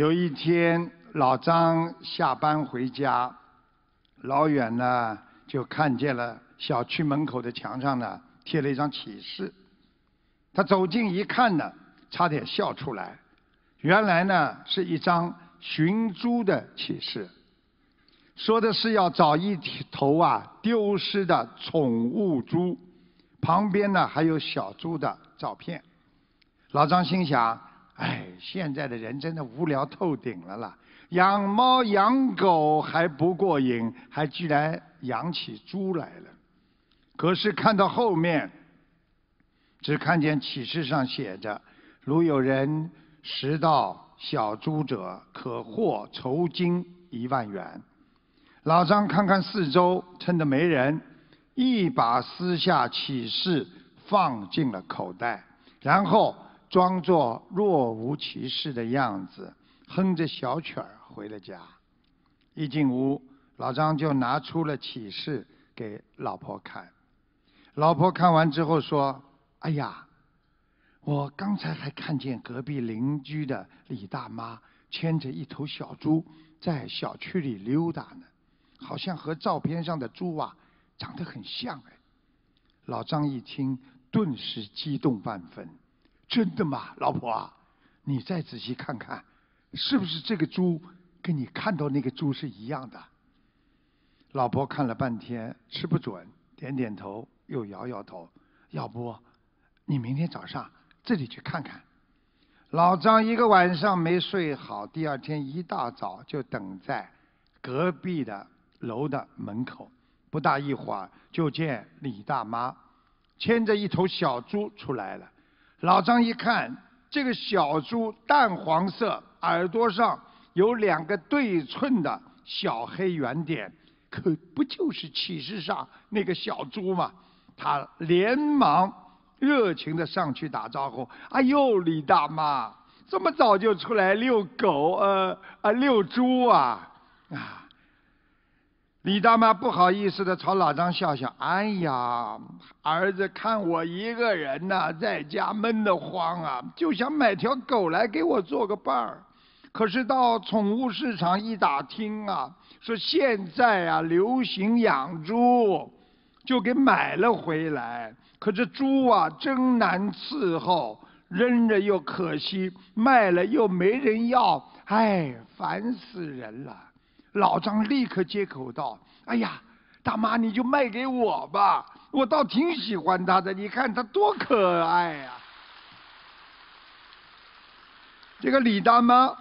有一天，老张下班回家，老远呢就看见了小区门口的墙上呢贴了一张启示。他走近一看呢，差点笑出来。原来呢是一张寻猪的启示，说的是要找一头啊丢失的宠物猪，旁边呢还有小猪的照片。老张心想。哎，现在的人真的无聊透顶了啦！养猫养狗还不过瘾，还居然养起猪来了。可是看到后面，只看见启示上写着：“如有人拾到小猪者，可获酬金一万元。”老张看看四周，趁着没人，一把撕下启示，放进了口袋，然后。装作若无其事的样子，哼着小曲儿回了家。一进屋，老张就拿出了启示给老婆看。老婆看完之后说：“哎呀，我刚才还看见隔壁邻居的李大妈牵着一头小猪在小区里溜达呢，好像和照片上的猪啊长得很像哎。”老张一听，顿时激动万分。真的吗，老婆啊？你再仔细看看，是不是这个猪跟你看到那个猪是一样的？老婆看了半天，吃不准，点点头，又摇摇头。要不，你明天早上自己去看看。老张一个晚上没睡好，第二天一大早就等在隔壁的楼的门口。不大一会儿，就见李大妈牵着一头小猪出来了。老张一看，这个小猪淡黄色，耳朵上有两个对称的小黑圆点，可不就是启示上那个小猪吗？他连忙热情的上去打招呼：“哎呦，李大妈，这么早就出来遛狗？呃，啊，遛猪啊？啊！”李大妈不好意思的朝老张笑笑：“哎呀，儿子看我一个人呐，在家闷得慌啊，就想买条狗来给我做个伴儿。可是到宠物市场一打听啊，说现在啊流行养猪，就给买了回来。可这猪啊真难伺候，扔着又可惜，卖了又没人要，哎，烦死人了。”老张立刻接口道：“哎呀，大妈，你就卖给我吧，我倒挺喜欢它的。你看它多可爱呀！”这个李大妈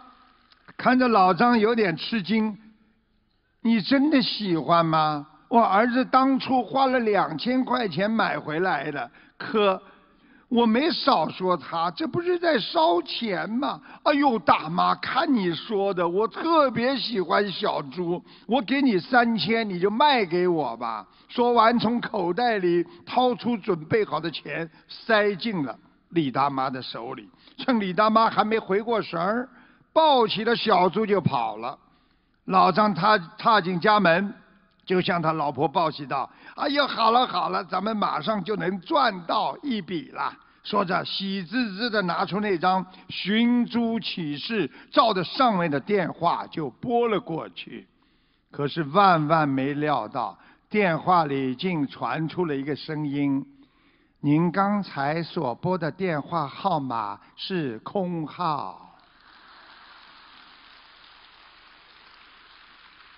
看着老张有点吃惊：“你真的喜欢吗？我儿子当初花了两千块钱买回来的，可……”我没少说他，这不是在烧钱吗？哎呦，大妈，看你说的，我特别喜欢小猪，我给你三千，你就卖给我吧。说完，从口袋里掏出准备好的钱，塞进了李大妈的手里。趁李大妈还没回过神儿，抱起了小猪就跑了。老张踏踏进家门。就向他老婆报喜道：“哎呀，好了好了，咱们马上就能赚到一笔了。”说着，喜滋滋的拿出那张寻猪启事，照着上面的电话就拨了过去。可是万万没料到，电话里竟传出了一个声音：“您刚才所拨的电话号码是空号。”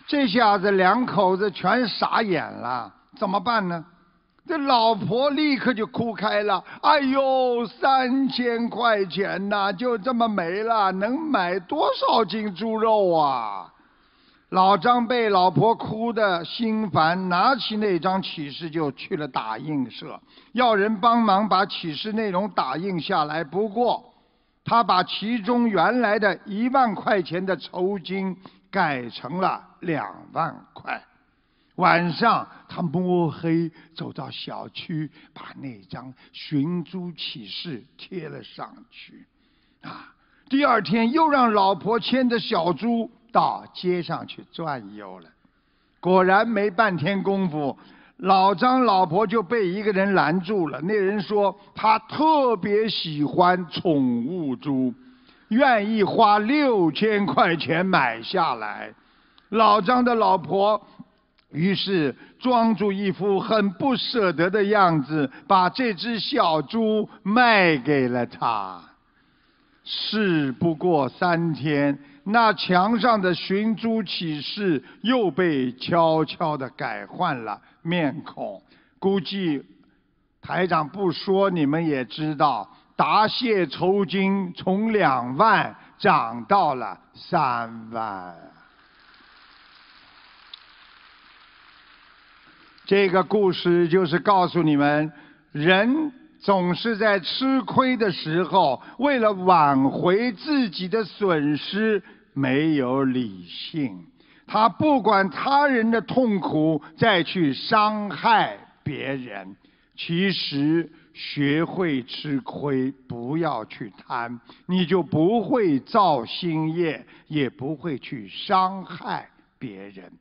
这下子两口子全傻眼了，怎么办呢？这老婆立刻就哭开了。哎呦，三千块钱呐，就这么没了，能买多少斤猪肉啊？老张被老婆哭得心烦，拿起那张启事就去了打印社，要人帮忙把启事内容打印下来。不过，他把其中原来的一万块钱的酬金。改成了两万块。晚上，他摸黑走到小区，把那张寻猪启事贴了上去。啊，第二天又让老婆牵着小猪到街上去转悠了。果然没半天功夫，老张老婆就被一个人拦住了。那人说他特别喜欢宠物猪。愿意花六千块钱买下来。老张的老婆于是装作一副很不舍得的样子，把这只小猪卖给了他。事不过三天，那墙上的寻猪启事又被悄悄地改换了面孔。估计台长不说，你们也知道，答谢酬金从两万涨到了三万。这个故事就是告诉你们，人总是在吃亏的时候，为了挽回自己的损失，没有理性。他不管他人的痛苦，再去伤害别人。其实，学会吃亏，不要去贪，你就不会造新业，也不会去伤害别人。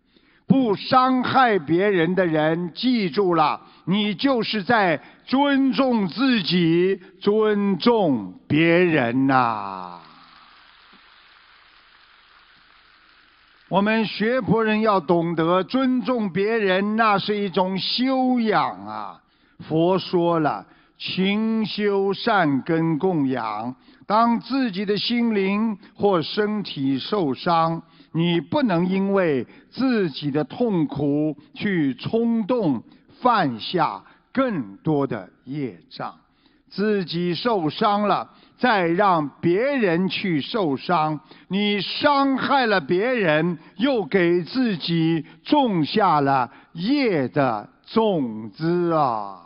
不伤害别人的人，记住了，你就是在尊重自己，尊重别人呐。我们学佛人要懂得尊重别人，那是一种修养啊。佛说了，勤修善根供养。当自己的心灵或身体受伤，你不能因为自己的痛苦去冲动犯下更多的业障，自己受伤了，再让别人去受伤，你伤害了别人，又给自己种下了业的种子啊！